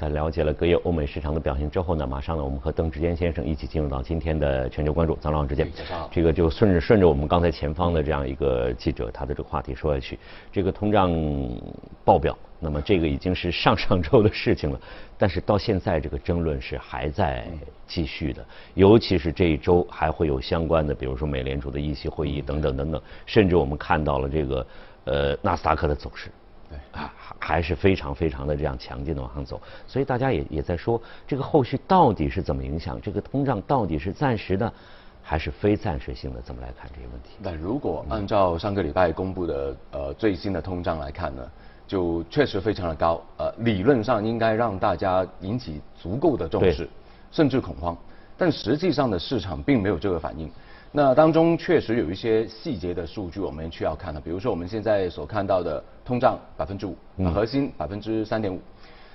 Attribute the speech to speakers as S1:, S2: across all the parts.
S1: 在了解了隔夜欧美市场的表现之后呢，马上呢，我们和邓志坚先生一起进入到今天的全球关注。张老师，见。这个就顺着顺着我们刚才前方的这样一个记者他的这个话题说下去，这个通胀爆表，那么这个已经是上上周的事情了，但是到现在这个争论是还在继续的，尤其是这一周还会有相关的，比如说美联储的议息会议等等等等，甚至我们看到了这个呃纳斯达克的走势。对啊，还是非常非常的这样强劲的往上走，所以大家也也在说，这个后续到底是怎么影响？这个通胀到底是暂时的，还是非暂时性的？怎么来看这些问题？
S2: 那如果按照上个礼拜公布的呃最新的通胀来看呢，就确实非常的高，呃，理论上应该让大家引起足够的重视，甚至恐慌，但实际上的市场并没有这个反应。那当中确实有一些细节的数据，我们需要看的。比如说我们现在所看到的通胀百分之五，核心百分之三点五。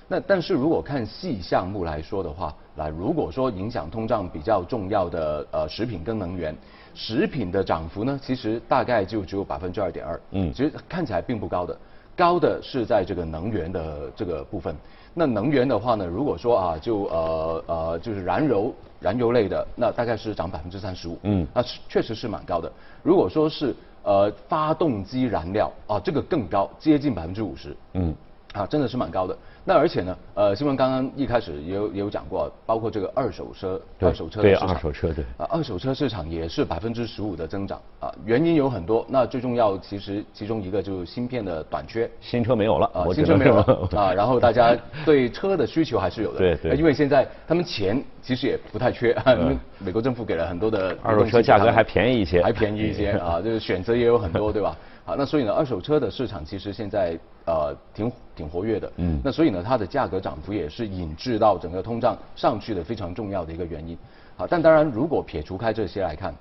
S2: 那但是如果看细项目来说的话，来如果说影响通胀比较重要的呃食品跟能源，食品的涨幅呢，其实大概就只有百分之二点二。嗯，其实看起来并不高的，高的是在这个能源的这个部分。那能源的话呢，如果说啊，就呃呃就是燃油。燃油类的那大概是涨百分之三十五，嗯，那确实是蛮高的。如果说是呃发动机燃料啊，这个更高，接近百分之五十，嗯，啊真的是蛮高的。那而且呢，呃，新闻刚刚一开始也有也有讲过，包括这个二手车，
S1: 二手车对二手车对
S2: 啊，二手车市场也是百分之十五的增长啊，原因有很多，那最重要其实其中一个就是芯片的短缺，
S1: 新车没有了
S2: 啊，新车没有了 啊，然后大家对车的需求还是有的，
S1: 对对，
S2: 因为现在他们钱其实也不太缺，因为美国政府给了很多的
S1: 二手车价格还便宜一些，
S2: 还便宜一些 啊，就是选择也有很多，对吧？啊，那所以呢，二手车的市场其实现在呃挺挺活跃的，嗯，那所以呢，它的价格涨幅也是引致到整个通胀上去的非常重要的一个原因。好，但当然如果撇除开这些来看，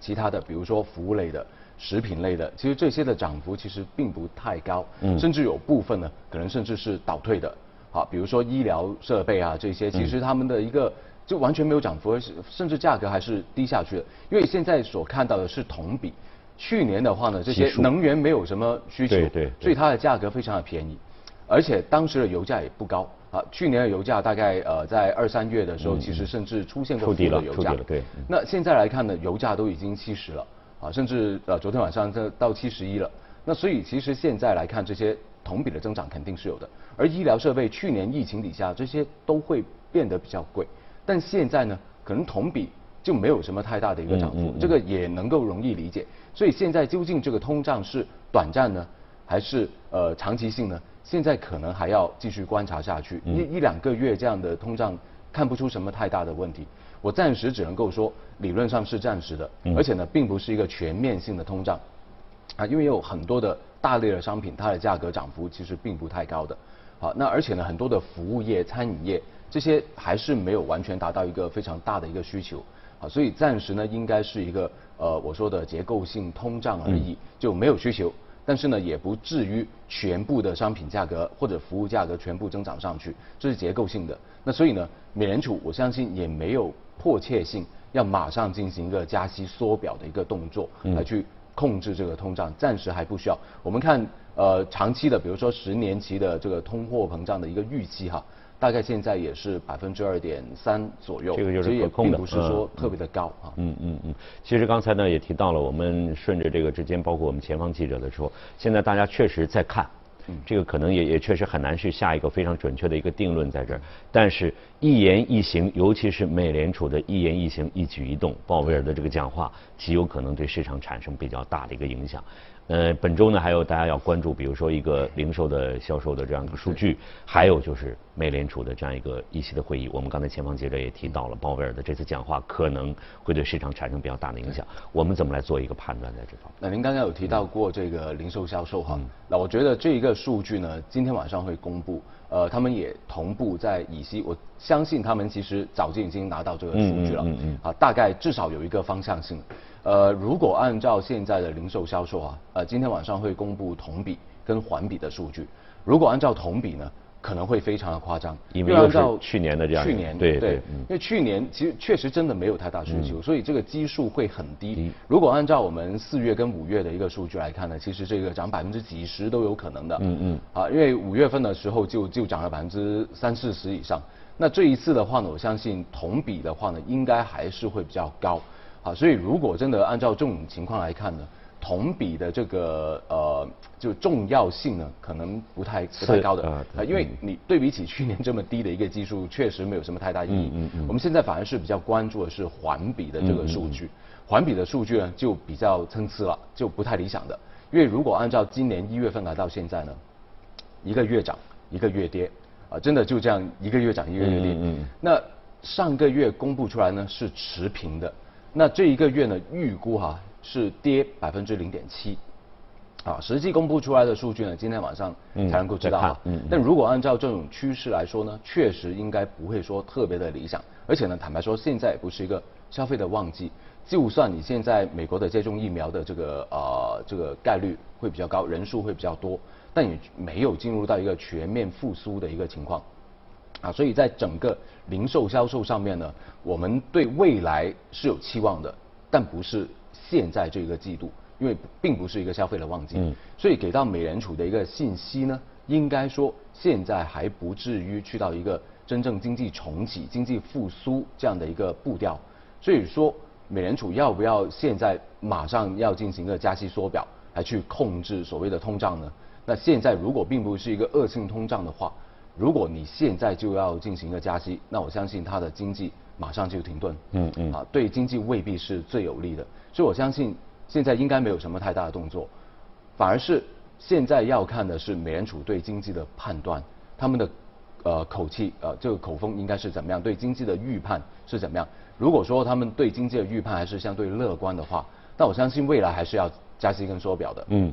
S2: 其他的比如说服务类的、食品类的，其实这些的涨幅其实并不太高，嗯，甚至有部分呢可能甚至是倒退的。好，比如说医疗设备啊这些，其实他们的一个就完全没有涨幅，甚至价格还是低下去的。因为现在所看到的是同比。去年的话呢，这些能源没有什么需求，对所以它的价格非常的便宜，而且当时的油价也不高啊。去年的油价大概呃在二三月的时候，其实甚至出现过负的油价。
S1: 对。
S2: 那现在来看呢，油价都已经七十了啊，甚至呃昨天晚上这到七十一了。那所以其实现在来看，这些同比的增长肯定是有的。而医疗设备去年疫情底下这些都会变得比较贵，但现在呢，可能同比就没有什么太大的一个涨幅，这个也能够容易理解。所以现在究竟这个通胀是短暂呢，还是呃长期性呢？现在可能还要继续观察下去，一一两个月这样的通胀看不出什么太大的问题。我暂时只能够说理论上是暂时的，而且呢并不是一个全面性的通胀啊，因为有很多的大类的商品它的价格涨幅其实并不太高的。好，那而且呢很多的服务业、餐饮业这些还是没有完全达到一个非常大的一个需求。啊，所以暂时呢，应该是一个呃我说的结构性通胀而已，就没有需求，但是呢，也不至于全部的商品价格或者服务价格全部增长上去，这是结构性的。那所以呢，美联储我相信也没有迫切性要马上进行一个加息缩表的一个动作来去控制这个通胀，暂时还不需要。我们看呃长期的，比如说十年期的这个通货膨胀的一个预期哈。大概现在也是百分之二点三左右，
S1: 这个就是可控的，
S2: 不是说特别的高啊。
S1: 嗯嗯嗯。其实刚才呢也提到了，我们顺着这个之间，包括我们前方记者的说，现在大家确实在看，这个可能也也确实很难去下一个非常准确的一个定论在这儿。但是一言一行，尤其是美联储的一言一行、一举一动，鲍威尔的这个讲话，极有可能对市场产生比较大的一个影响。呃，本周呢还有大家要关注，比如说一个零售的销售的这样一个数据，还有就是美联储的这样一个议息的会议。我们刚才前方记者也提到了鲍威尔的这次讲话可能会对市场产生比较大的影响。我们怎么来做一个判断在这方面？
S2: 那您刚刚有提到过这个零售销售哈，那我觉得这一个数据呢，今天晚上会公布，呃，他们也同步在以息，我相信他们其实早就已经拿到这个数据了，嗯嗯，啊，大概至少有一个方向性。呃，如果按照现在的零售销售啊，呃，今天晚上会公布同比跟环比的数据。如果按照同比呢，可能会非常的夸张，
S1: 因为按照去年的这样
S2: 去年
S1: 对
S2: 对，因为去年其实确实真的没有太大需求，所以这个基数会很低。
S1: 低
S2: 如果按照我们四月跟五月的一个数据来看呢，其实这个涨百分之几十都有可能的。
S1: 嗯嗯。
S2: 啊，因为五月份的时候就就涨了百分之三四十以上，那这一次的话呢，我相信同比的话呢，应该还是会比较高。啊，所以如果真的按照这种情况来看呢。同比的这个呃，就重要性呢，可能不太不太高的啊，因为你对比起去年这么低的一个基数，确实没有什么太大意义。嗯嗯我们现在反而是比较关注的是环比的这个数据，环比的数据呢就比较参差了，就不太理想的。因为如果按照今年一月份来到现在呢，一个月涨一个月跌，啊，真的就这样一个月涨一个月跌。嗯嗯。那上个月公布出来呢是持平的，那这一个月呢预估哈。是跌百分之零点七，啊，实际公布出来的数据呢，今天晚上才能够知道。嗯，但如果按照这种趋势来说呢，确实应该不会说特别的理想。而且呢，坦白说，现在也不是一个消费的旺季。就算你现在美国的接种疫苗的这个呃这个概率会比较高，人数会比较多，但也没有进入到一个全面复苏的一个情况。啊，所以在整个零售销售上面呢，我们对未来是有期望的，但不是。现在这个季度，因为并不是一个消费的旺季，所以给到美联储的一个信息呢，应该说现在还不至于去到一个真正经济重启、经济复苏这样的一个步调。所以说，美联储要不要现在马上要进行一个加息缩表来去控制所谓的通胀呢？那现在如果并不是一个恶性通胀的话，如果你现在就要进行一个加息，那我相信它的经济马上就停顿，嗯嗯，啊，对经济未必是最有利的。所以我相信现在应该没有什么太大的动作，反而是现在要看的是美联储对经济的判断，他们的呃口气呃这个口风应该是怎么样，对经济的预判是怎么样。如果说他们对经济的预判还是相对乐观的话，那我相信未来还是要加息跟缩表的，嗯，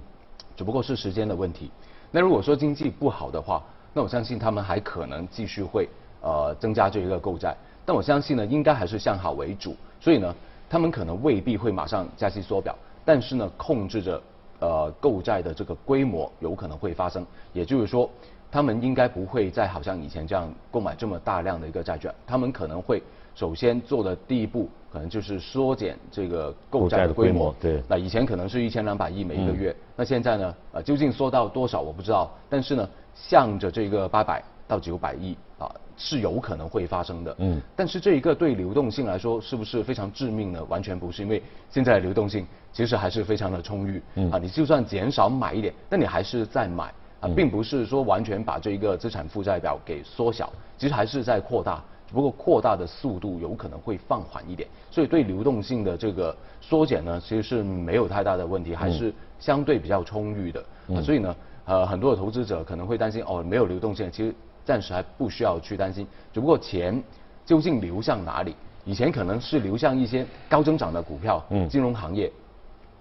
S2: 只不过是时间的问题。那如果说经济不好的话，我相信他们还可能继续会呃增加这一个购债，但我相信呢应该还是向好为主，所以呢。他们可能未必会马上加息缩表，但是呢，控制着呃购债的这个规模有可能会发生。也就是说，他们应该不会再好像以前这样购买这么大量的一个债券，他们可能会首先做的第一步，可能就是缩减这个购债的规模。
S1: 对。
S2: 那以前可能是一千两百亿每一个月，那现在呢，呃，究竟缩到多少我不知道，但是呢，向着这个八百到九百亿啊。是有可能会发生的，嗯，但是这一个对流动性来说是不是非常致命呢？完全不是，因为现在流动性其实还是非常的充裕，嗯啊，你就算减少买一点，那你还是在买啊，并不是说完全把这一个资产负债表给缩小，其实还是在扩大，只不过扩大的速度有可能会放缓一点，所以对流动性的这个缩减呢，其实是没有太大的问题，还是相对比较充裕的，啊，所以呢，呃，很多的投资者可能会担心哦，没有流动性，其实。暂时还不需要去担心，只不过钱究竟流向哪里？以前可能是流向一些高增长的股票，嗯，金融行业，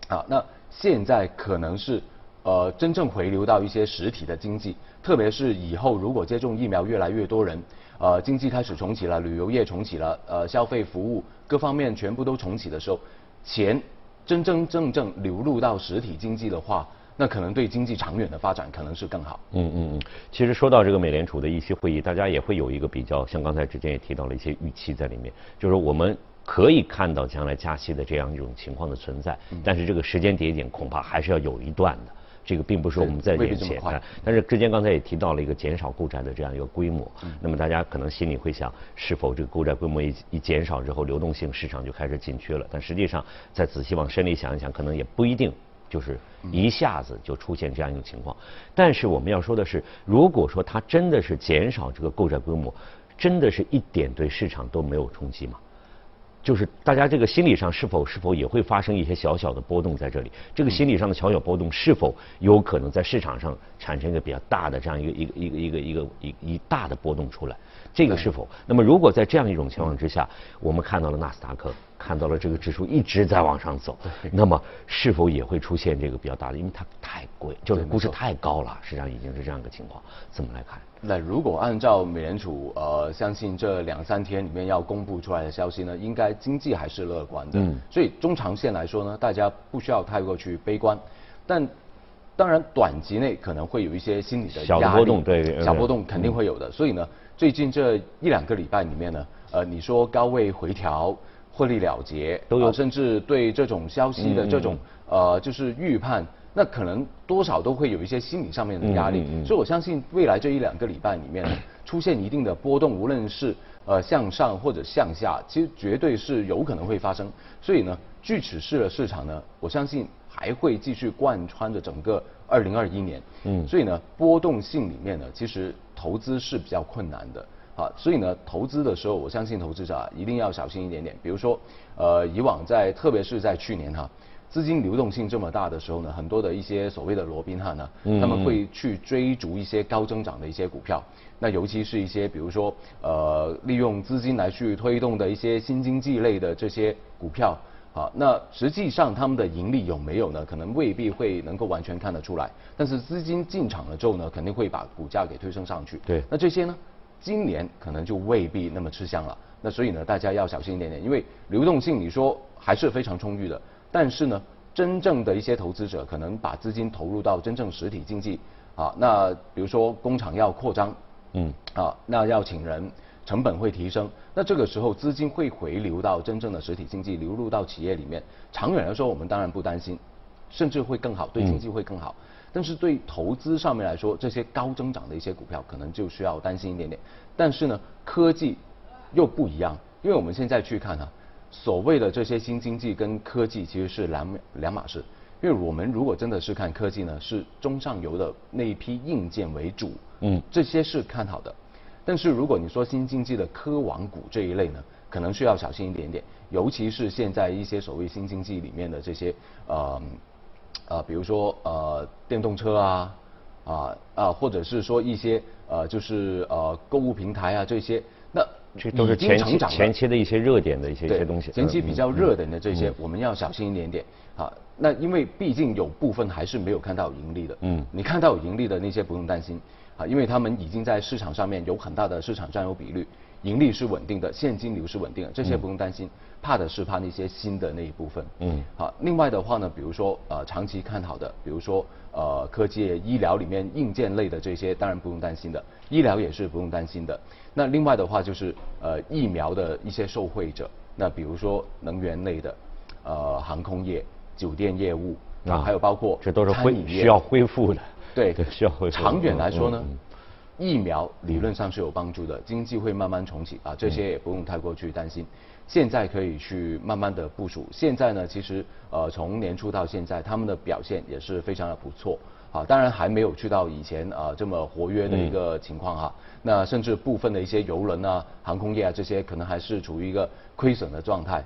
S2: 啊，那现在可能是呃真正回流到一些实体的经济，特别是以后如果接种疫苗越来越多人，呃，经济开始重启了，旅游业重启了，呃，消费服务各方面全部都重启的时候，钱真真正正流入到实体经济的话。那可能对经济长远的发展可能是更好。
S1: 嗯嗯嗯。其实说到这个美联储的议息会议，大家也会有一个比较，像刚才之前也提到了一些预期在里面，就是我们可以看到将来加息的这样一种情况的存在，但是这个时间节点恐怕还是要有一段的。这个并不是我们在眼前看，但是之前刚才也提到了一个减少购债的这样一个规模，那么大家可能心里会想，是否这个购债规模一一减少之后，流动性市场就开始紧缺了？但实际上，再仔细往深里想一想，可能也不一定。就是一下子就出现这样一种情况，但是我们要说的是，如果说它真的是减少这个购债规模，真的是一点对市场都没有冲击吗？就是大家这个心理上是否是否也会发生一些小小的波动在这里？这个心理上的小小波动是否有可能在市场上产生一个比较大的这样一个一个一个一个一个一一大的波动出来？这个是否？那么如果在这样一种情况之下，我们看到了纳斯达克。看到了这个指数一直在往上走，那么是否也会出现这个比较大的？因为它太贵，就是估值太高了，实际上已经是这样一个情况。怎么来看？
S2: 那如果按照美联储呃，相信这两三天里面要公布出来的消息呢，应该经济还是乐观的。嗯。所以中长线来说呢，大家不需要太过去悲观。但当然短期内可能会有一些心理的
S1: 小波动对
S2: 小波动肯定会有的。所以呢，最近这一两个礼拜里面呢，呃，你说高位回调、获利了结，
S1: 都有
S2: 啊甚至对这种消息的这种呃就是预判，那可能多少都会有一些心理上面的压力。
S1: 嗯嗯嗯
S2: 所以我相信未来这一两个礼拜里面呢，出现一定的波动，无论是呃向上或者向下，其实绝对是有可能会发生。所以呢，锯齿式的市场呢，我相信还会继续贯穿着整个二零二一年。
S1: 嗯
S2: 所以呢，波动性里面呢，其实投资是比较困难的。啊，所以呢，投资的时候，我相信投资者啊，一定要小心一点点。比如说，呃，以往在，特别是在去年哈，资金流动性这么大的时候呢，很多的一些所谓的罗宾汉呢，
S1: 嗯
S2: 他们会去追逐一些高增长的一些股票。那尤其是一些比如说，呃，利用资金来去推动的一些新经济类的这些股票。啊，那实际上他们的盈利有没有呢？可能未必会能够完全看得出来。但是资金进场了之后呢，肯定会把股价给推升上去。
S1: 对
S2: 那这些呢，今年可能就未必那么吃香了。那所以呢，大家要小心一点点，因为流动性你说还是非常充裕的，但是呢，真正的一些投资者可能把资金投入到真正实体经济啊，那比如说工厂要扩张，
S1: 嗯，
S2: 啊，那要请人，成本会提升，那这个时候资金会回流到真正的实体经济，流入到企业里面。长远来说，我们当然不担心，甚至会更好，对经济会更好。但是对投资上面来说，这些高增长的一些股票可能就需要担心一点点。但是呢，科技又不一样，因为我们现在去看啊、所谓的这些新经济跟科技其实是两两码事。因为我们如果真的是看科技呢，是中上游的那一批硬件为主，
S1: 嗯
S2: 这些是看好的。但是如果你说新经济的科网股这一类呢，可能需要小心一点点，尤其是现在一些所谓新经济里面的这些呃呃，比如说呃电动车啊啊啊，或者是说一些呃就是呃购物平台啊这些，那
S1: 这都是前期前期的一些热点的一些一些东西。
S2: 前期
S1: 嗯
S2: 比较热点的这些，我们要小心一点点。啊。那因为毕竟有部分还是没有看到盈利的，
S1: 嗯。
S2: 你看到有盈利的那些不用担心啊，因为他们已经在市场上面有很大的市场占有比率，盈利是稳定的，现金流是稳定的，这些不用担心。怕的是怕那些新的那一部分。
S1: 嗯
S2: 好，另外的话呢，比如说呃长期看好的，比如说呃科技、医疗里面硬件类的这些，当然不用担心的，医疗也是不用担心的。那另外的话就是呃疫苗的一些受惠者，那比如说能源类的，呃航空业、酒店业务啊，还有包括
S1: 这都是恢需要恢复的。
S2: 对
S1: 对，需要恢复。
S2: 长远来说呢
S1: 嗯，
S2: 疫苗理论上是有帮助的，经济会慢慢重启啊，这些也不用太过去担心。现在可以去慢慢的部署。现在呢，其实呃从年初到现在，他们的表现也是非常的不错。啊，当然还没有去到以前啊这么活跃的一个情况哈。那甚至部分的一些邮轮啊、航空业啊这些，可能还是处于一个亏损的状态。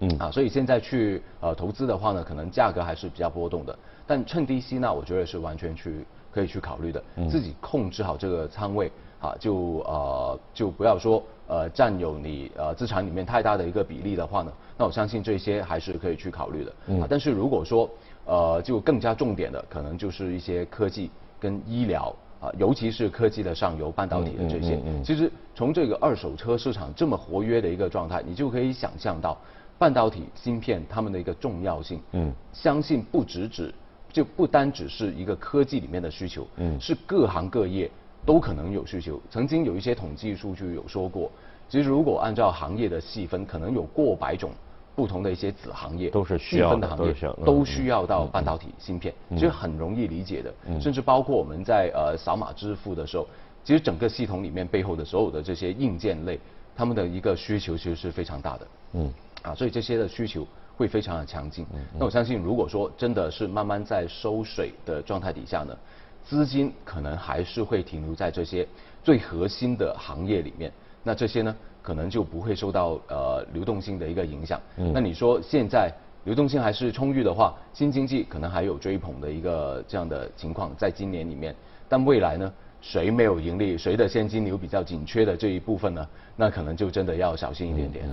S1: 嗯
S2: 啊，所以现在去呃投资的话呢，可能价格还是比较波动的，但趁低吸纳，我觉得是完全去可以去考虑的，自己控制好这个仓位啊，就呃就不要说呃占有你呃资产里面太大的一个比例的话呢，那我相信这些还是可以去考虑的。啊，但是如果说呃就更加重点的，可能就是一些科技跟医疗。啊，尤其是科技的上游半导体的这些，
S1: 嗯嗯嗯
S2: 其实从这个二手车市场这么活跃的一个状态，你就可以想象到半导体芯片它们的一个重要性。
S1: 嗯
S2: 相信不只指就不单只是一个科技里面的需求，
S1: 嗯
S2: 是各行各业都可能有需求。曾经有一些统计数据有说过，其实如果按照行业的细分，可能有过百种。不同的一些子行业
S1: 都是需
S2: 细
S1: 要
S2: 分的行业
S1: 都需要嗯
S2: 都需要到半导体芯片，其实很容易理解的，甚至包括我们在呃扫码支付的时候，其实整个系统里面背后的所有的这些硬件类，他们的一个需求其实是非常大的。
S1: 嗯
S2: 啊，所以这些的需求会非常的强劲。嗯那我相信，如果说真的是慢慢在收水的状态底下呢，资金可能还是会停留在这些最核心的行业里面。那这些呢，可能就不会受到呃流动性的一个影响。嗯那你说现在流动性还是充裕的话，新经济可能还有追捧的一个这样的情况，在今年里面。但未来呢，谁没有盈利，谁的现金流比较紧缺的这一部分呢，那可能就真的要小心一点点。